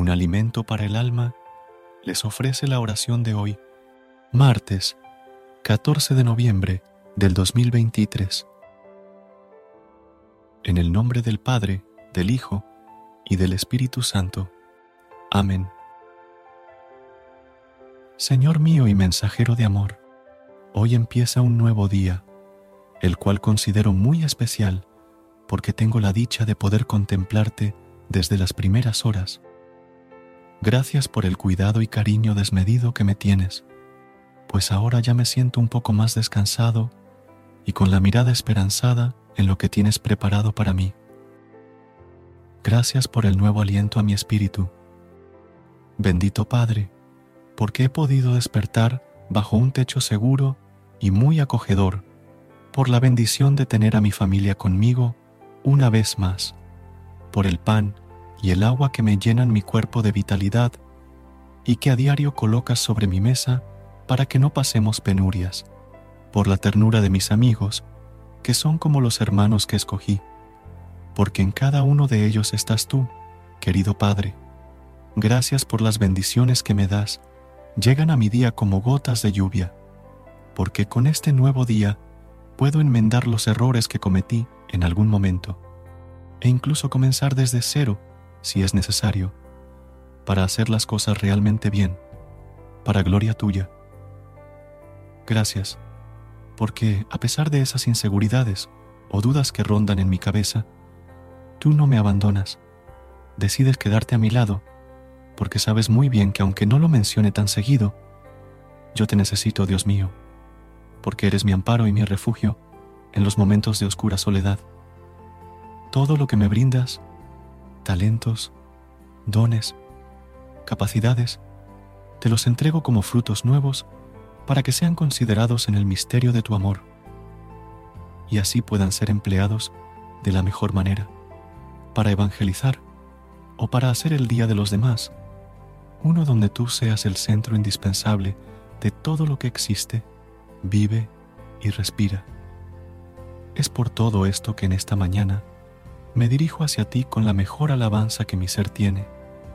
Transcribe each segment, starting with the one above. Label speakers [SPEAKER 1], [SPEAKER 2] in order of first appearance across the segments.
[SPEAKER 1] Un alimento para el alma, les ofrece la oración de hoy, martes 14 de noviembre del 2023. En el nombre del Padre, del Hijo y del Espíritu Santo. Amén. Señor mío y mensajero de amor, hoy empieza un nuevo día, el cual considero muy especial porque tengo la dicha de poder contemplarte desde las primeras horas Gracias por el cuidado y cariño desmedido que me tienes, pues ahora ya me siento un poco más descansado y con la mirada esperanzada en lo que tienes preparado para mí. Gracias por el nuevo aliento a mi espíritu. Bendito Padre, porque he podido despertar bajo un techo seguro y muy acogedor, por la bendición de tener a mi familia conmigo una vez más, por el pan y el agua que me llenan mi cuerpo de vitalidad y que a diario colocas sobre mi mesa para que no pasemos penurias, por la ternura de mis amigos, que son como los hermanos que escogí, porque en cada uno de ellos estás tú, querido Padre. Gracias por las bendiciones que me das, llegan a mi día como gotas de lluvia, porque con este nuevo día puedo enmendar los errores que cometí en algún momento, e incluso comenzar desde cero si es necesario, para hacer las cosas realmente bien, para gloria tuya. Gracias, porque a pesar de esas inseguridades o dudas que rondan en mi cabeza, tú no me abandonas, decides quedarte a mi lado, porque sabes muy bien que aunque no lo mencione tan seguido, yo te necesito, Dios mío, porque eres mi amparo y mi refugio en los momentos de oscura soledad. Todo lo que me brindas talentos, dones, capacidades, te los entrego como frutos nuevos para que sean considerados en el misterio de tu amor y así puedan ser empleados de la mejor manera, para evangelizar o para hacer el día de los demás, uno donde tú seas el centro indispensable de todo lo que existe, vive y respira. Es por todo esto que en esta mañana me dirijo hacia ti con la mejor alabanza que mi ser tiene,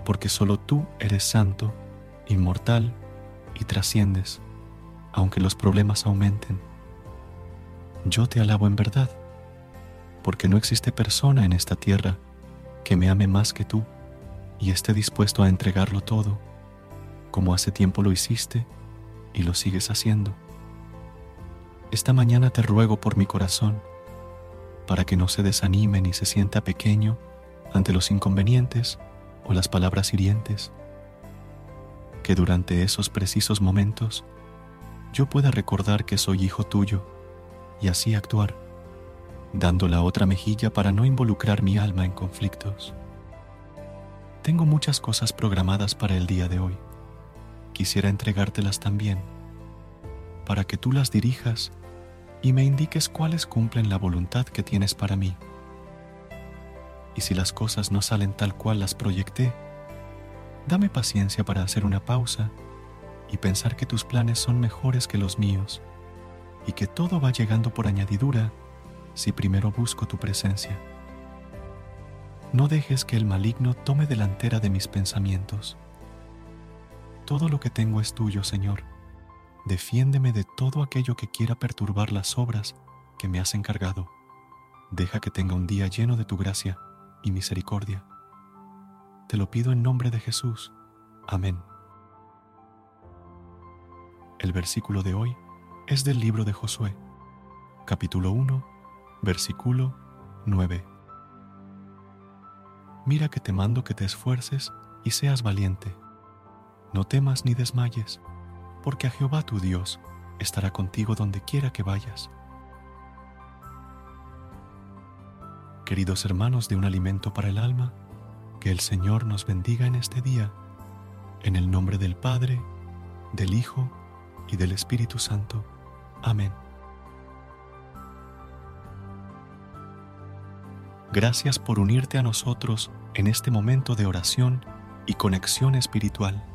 [SPEAKER 1] porque solo tú eres santo, inmortal y trasciendes, aunque los problemas aumenten. Yo te alabo en verdad, porque no existe persona en esta tierra que me ame más que tú y esté dispuesto a entregarlo todo, como hace tiempo lo hiciste y lo sigues haciendo. Esta mañana te ruego por mi corazón, para que no se desanime ni se sienta pequeño ante los inconvenientes o las palabras hirientes. Que durante esos precisos momentos yo pueda recordar que soy hijo tuyo y así actuar, dando la otra mejilla para no involucrar mi alma en conflictos. Tengo muchas cosas programadas para el día de hoy. Quisiera entregártelas también, para que tú las dirijas y me indiques cuáles cumplen la voluntad que tienes para mí. Y si las cosas no salen tal cual las proyecté, dame paciencia para hacer una pausa y pensar que tus planes son mejores que los míos y que todo va llegando por añadidura si primero busco tu presencia. No dejes que el maligno tome delantera de mis pensamientos. Todo lo que tengo es tuyo, Señor defiéndeme de todo aquello que quiera perturbar las obras que me has encargado. Deja que tenga un día lleno de tu gracia y misericordia. Te lo pido en nombre de Jesús. Amén. El versículo de hoy es del libro de Josué, capítulo 1, versículo 9. Mira que te mando que te esfuerces y seas valiente. No temas ni desmayes, porque a Jehová tu Dios estará contigo donde quiera que vayas. Queridos hermanos de un alimento para el alma, que el Señor nos bendiga en este día, en el nombre del Padre, del Hijo y del Espíritu Santo. Amén. Gracias por unirte a nosotros en este momento de oración y conexión espiritual.